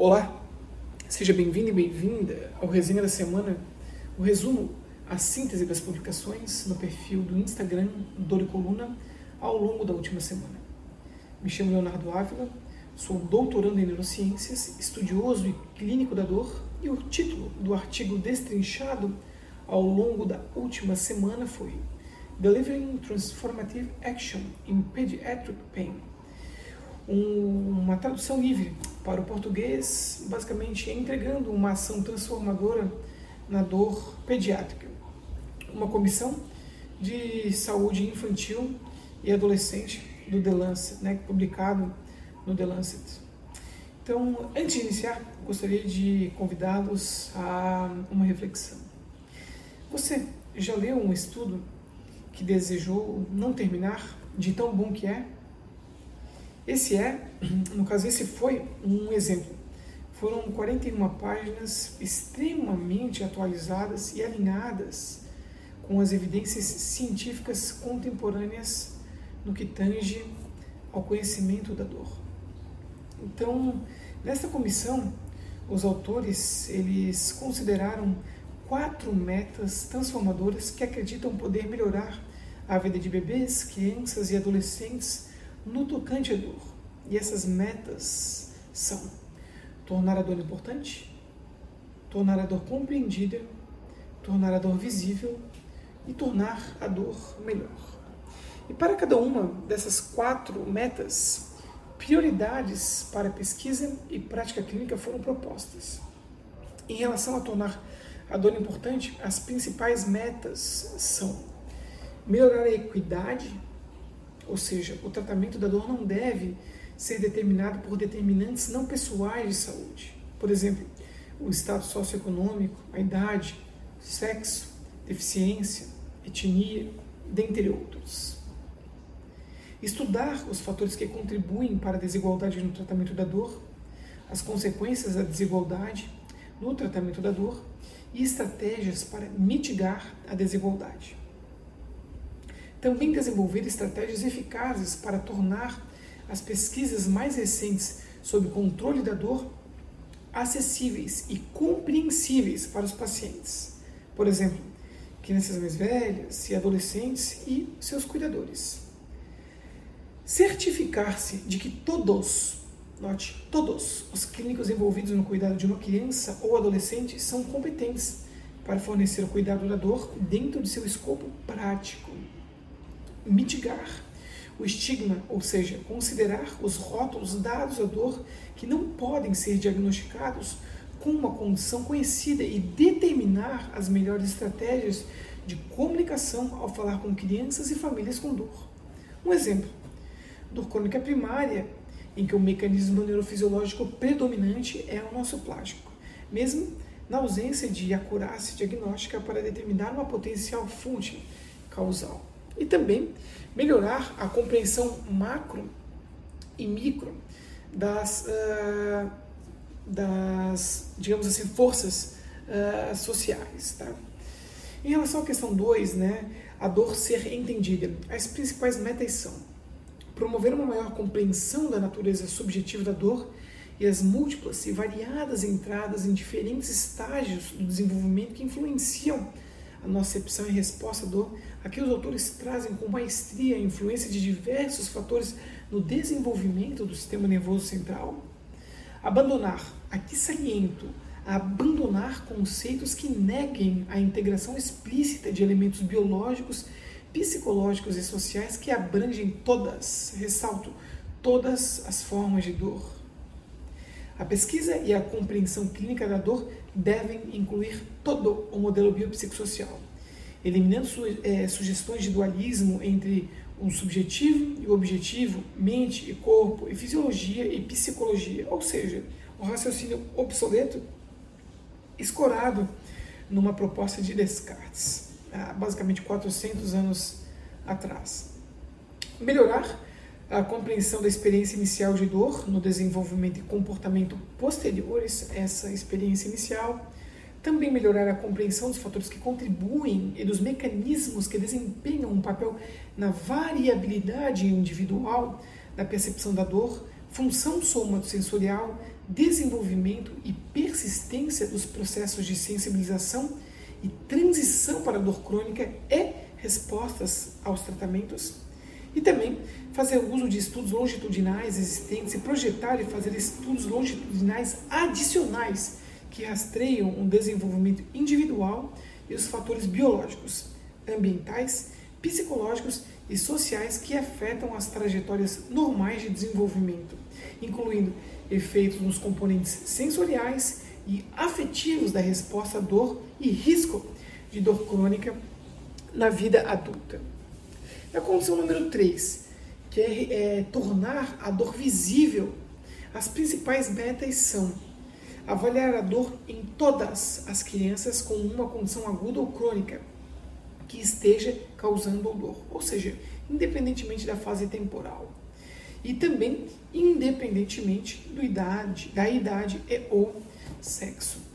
Olá, seja bem-vindo e bem-vinda ao Resenha da Semana, o resumo, a síntese das publicações no perfil do Instagram Dor e Coluna ao longo da última semana. Me chamo Leonardo Ávila, sou doutorando em neurociências, estudioso e clínico da dor e o título do artigo destrinchado ao longo da última semana foi Delivering Transformative Action in Pediatric Pain um, uma tradução livre para o português, basicamente entregando uma ação transformadora na dor pediátrica. Uma comissão de saúde infantil e adolescente do The Lancet, né, publicado no The Lancet. Então, antes de iniciar, gostaria de convidá-los a uma reflexão. Você já leu um estudo que desejou não terminar de tão bom que é? Esse é, no caso, esse foi um exemplo. Foram 41 páginas extremamente atualizadas e alinhadas com as evidências científicas contemporâneas no que tange ao conhecimento da dor. Então, nesta comissão, os autores eles consideraram quatro metas transformadoras que acreditam poder melhorar a vida de bebês, crianças e adolescentes no tocante à dor. E essas metas são tornar a dor importante, tornar a dor compreendida, tornar a dor visível e tornar a dor melhor. E para cada uma dessas quatro metas, prioridades para pesquisa e prática clínica foram propostas. Em relação a tornar a dor importante, as principais metas são melhorar a equidade ou seja, o tratamento da dor não deve ser determinado por determinantes não pessoais de saúde. Por exemplo, o estado socioeconômico, a idade, sexo, deficiência, etnia, dentre outros. Estudar os fatores que contribuem para a desigualdade no tratamento da dor, as consequências da desigualdade no tratamento da dor e estratégias para mitigar a desigualdade. Também desenvolver estratégias eficazes para tornar as pesquisas mais recentes sobre controle da dor acessíveis e compreensíveis para os pacientes. Por exemplo, crianças mais velhas e adolescentes e seus cuidadores. Certificar-se de que todos, note, todos os clínicos envolvidos no cuidado de uma criança ou adolescente são competentes para fornecer o cuidado da dor dentro de seu escopo prático mitigar o estigma, ou seja, considerar os rótulos dados à dor que não podem ser diagnosticados com uma condição conhecida e determinar as melhores estratégias de comunicação ao falar com crianças e famílias com dor. Um exemplo: dor crônica primária, em que o mecanismo neurofisiológico predominante é o nosso plástico, mesmo na ausência de acurácia diagnóstica para determinar uma potencial fonte causal e também melhorar a compreensão macro e micro das, uh, das digamos assim, forças uh, sociais. Tá? Em relação à questão 2, né, a dor ser entendida, as principais metas são promover uma maior compreensão da natureza subjetiva da dor e as múltiplas e variadas entradas em diferentes estágios do desenvolvimento que influenciam a nossa e resposta à dor, aqui os autores trazem com maestria a influência de diversos fatores no desenvolvimento do sistema nervoso central. Abandonar, aqui saliento, abandonar conceitos que neguem a integração explícita de elementos biológicos, psicológicos e sociais que abrangem todas, ressalto, todas as formas de dor. A pesquisa e a compreensão clínica da dor devem incluir todo o modelo biopsicossocial, eliminando su é, sugestões de dualismo entre o subjetivo e o objetivo, mente e corpo, e fisiologia e psicologia, ou seja, o raciocínio obsoleto escorado numa proposta de Descartes, basicamente 400 anos atrás. Melhorar a compreensão da experiência inicial de dor no desenvolvimento e comportamento posteriores a essa experiência inicial, também melhorar a compreensão dos fatores que contribuem e dos mecanismos que desempenham um papel na variabilidade individual da percepção da dor função somatosensorial, desenvolvimento e persistência dos processos de sensibilização e transição para a dor crônica e respostas aos tratamentos. E também fazer uso de estudos longitudinais existentes e projetar e fazer estudos longitudinais adicionais que rastreiam o desenvolvimento individual e os fatores biológicos, ambientais, psicológicos e sociais que afetam as trajetórias normais de desenvolvimento, incluindo efeitos nos componentes sensoriais e afetivos da resposta à dor e risco de dor crônica na vida adulta. A condição número 3, que é, é tornar a dor visível. As principais metas são avaliar a dor em todas as crianças com uma condição aguda ou crônica que esteja causando dor, ou seja, independentemente da fase temporal. E também independentemente do idade, da idade e ou sexo.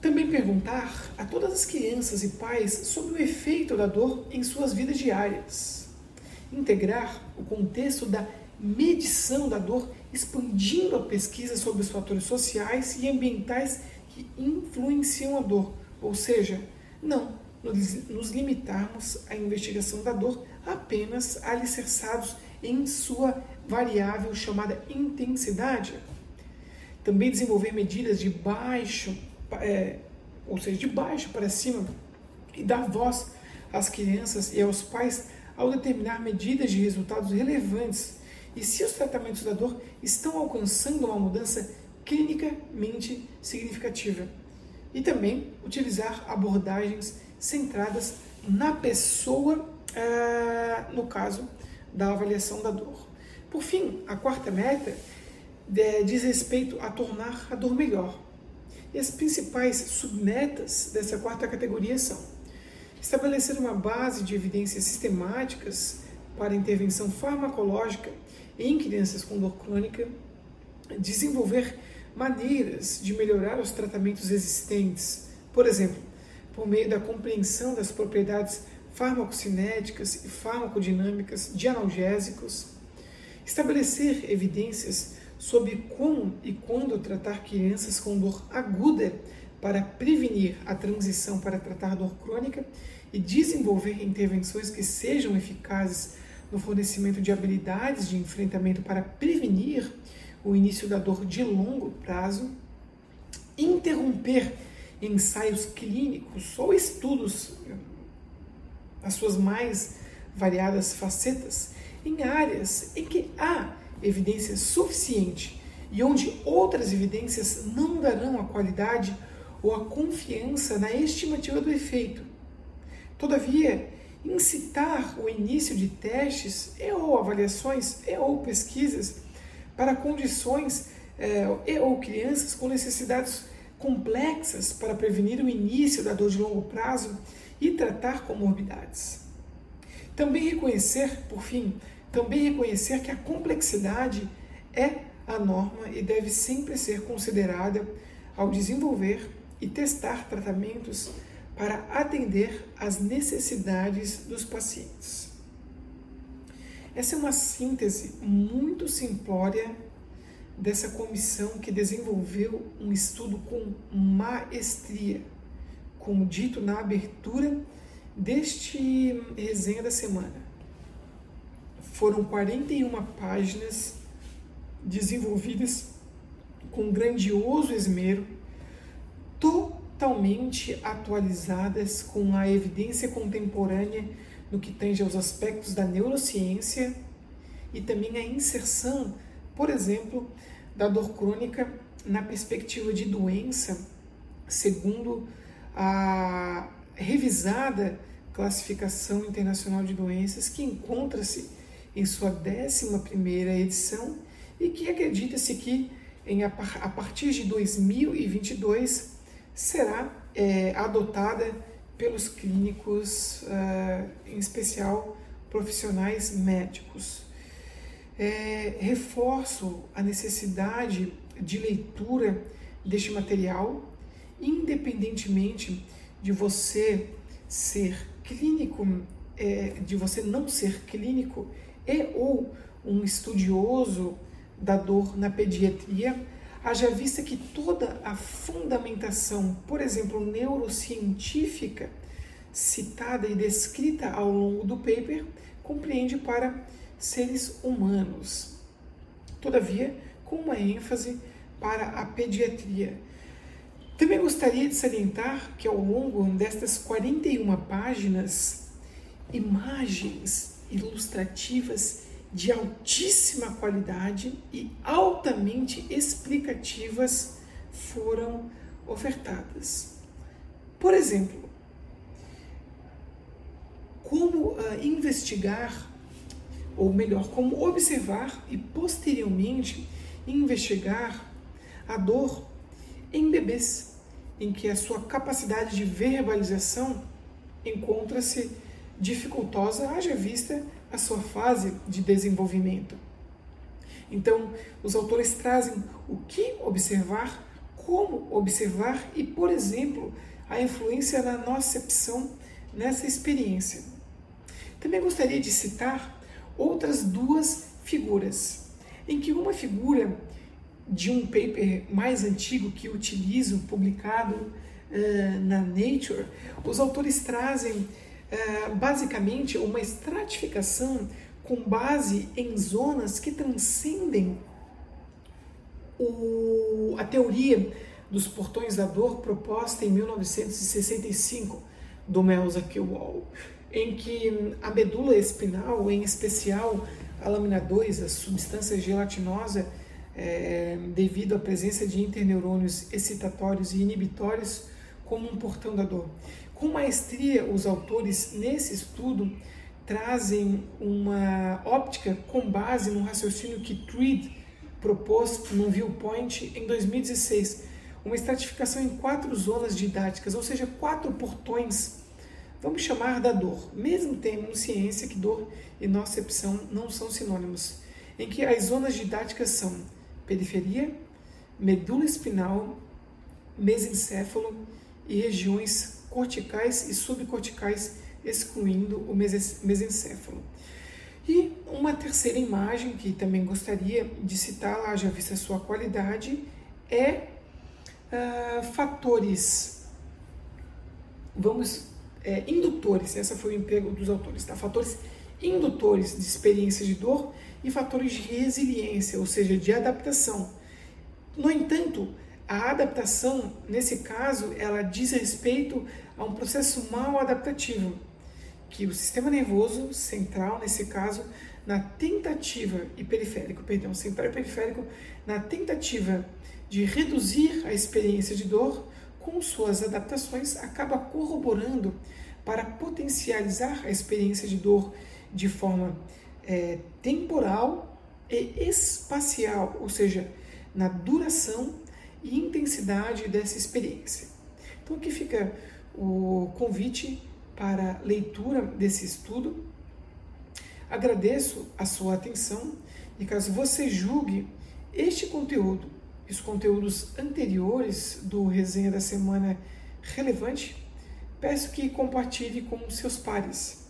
Também perguntar a todas as crianças e pais sobre o efeito da dor em suas vidas diárias. Integrar o contexto da medição da dor, expandindo a pesquisa sobre os fatores sociais e ambientais que influenciam a dor, ou seja, não nos limitarmos à investigação da dor apenas alicerçados em sua variável chamada intensidade. Também desenvolver medidas de baixo, é, ou seja, de baixo para cima, e dar voz às crianças e aos pais ao determinar medidas de resultados relevantes e se os tratamentos da dor estão alcançando uma mudança clinicamente significativa. E também utilizar abordagens centradas na pessoa, é, no caso da avaliação da dor. Por fim, a quarta meta é, diz respeito a tornar a dor melhor. E as principais submetas dessa quarta categoria são estabelecer uma base de evidências sistemáticas para intervenção farmacológica em crianças com dor crônica, desenvolver maneiras de melhorar os tratamentos existentes, por exemplo, por meio da compreensão das propriedades farmacocinéticas e farmacodinâmicas de analgésicos, estabelecer evidências sobre como e quando tratar crianças com dor aguda para prevenir a transição para tratar dor crônica e desenvolver intervenções que sejam eficazes no fornecimento de habilidades de enfrentamento para prevenir o início da dor de longo prazo, interromper ensaios clínicos ou estudos as suas mais variadas facetas em áreas em que há evidência suficiente e onde outras evidências não darão a qualidade ou a confiança na estimativa do efeito. Todavia, incitar o início de testes e ou avaliações e ou pesquisas para condições é, e ou crianças com necessidades complexas para prevenir o início da dor de longo prazo e tratar comorbidades. Também reconhecer, por fim, também reconhecer que a complexidade é a norma e deve sempre ser considerada ao desenvolver e testar tratamentos para atender às necessidades dos pacientes. Essa é uma síntese muito simplória dessa comissão que desenvolveu um estudo com maestria, como dito na abertura deste resenha da semana. Foram 41 páginas desenvolvidas com grandioso esmero, totalmente atualizadas com a evidência contemporânea no que tange aos aspectos da neurociência e também a inserção, por exemplo, da dor crônica na perspectiva de doença, segundo a revisada Classificação Internacional de Doenças, que encontra-se em sua 11ª edição e que acredita-se que em, a partir de 2022 será é, adotada pelos clínicos, uh, em especial profissionais médicos. É, reforço a necessidade de leitura deste material, independentemente de você ser clínico, é, de você não ser clínico e ou um estudioso da dor na pediatria, haja vista que toda a fundamentação, por exemplo, neurocientífica, citada e descrita ao longo do paper, compreende para seres humanos. Todavia, com uma ênfase para a pediatria. Também gostaria de salientar que ao longo destas 41 páginas, imagens ilustrativas de altíssima qualidade e altamente explicativas foram ofertadas. Por exemplo, como uh, investigar, ou melhor, como observar e posteriormente investigar a dor em bebês, em que a sua capacidade de verbalização encontra-se dificultosa, haja vista a sua fase de desenvolvimento. Então, os autores trazem o que observar, como observar e, por exemplo, a influência na nocepção nessa experiência. Também gostaria de citar outras duas figuras, em que uma figura de um paper mais antigo que utilizo, publicado uh, na Nature, os autores trazem basicamente uma estratificação com base em zonas que transcendem o, a teoria dos portões da dor proposta em 1965 do Melza Wall, em que a medula espinal, em especial a lâmina 2, a substância gelatinosa, é, devido à presença de interneurônios excitatórios e inibitórios como um portão da dor. Com maestria, os autores nesse estudo trazem uma óptica com base no raciocínio que Tweed propôs no Viewpoint em 2016, uma estratificação em quatro zonas didáticas, ou seja, quatro portões, vamos chamar da dor, mesmo tendo ciência que dor e nocepção não são sinônimos, em que as zonas didáticas são periferia, medula espinal, mesencéfalo e regiões corticais e subcorticais, excluindo o mesencéfalo. E uma terceira imagem que também gostaria de citar, lá já vista sua qualidade, é uh, fatores, vamos, é, indutores, essa foi o emprego dos autores, tá? fatores indutores de experiência de dor e fatores de resiliência, ou seja, de adaptação. No entanto, a adaptação, nesse caso, ela diz respeito a um processo mal adaptativo, que o sistema nervoso central, nesse caso, na tentativa e periférico, perdão, central e periférico, na tentativa de reduzir a experiência de dor com suas adaptações, acaba corroborando para potencializar a experiência de dor de forma é, temporal e espacial, ou seja, na duração e intensidade dessa experiência. Então aqui fica o convite para leitura desse estudo. Agradeço a sua atenção e caso você julgue este conteúdo e os conteúdos anteriores do Resenha da Semana relevante, peço que compartilhe com seus pares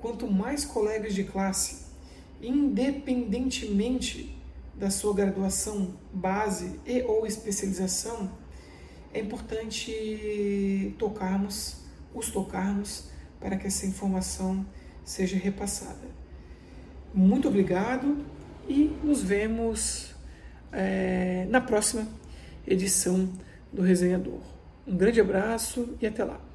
quanto mais colegas de classe, independentemente da sua graduação base e ou especialização, é importante tocarmos, os tocarmos para que essa informação seja repassada. Muito obrigado e nos vemos é, na próxima edição do Resenhador. Um grande abraço e até lá.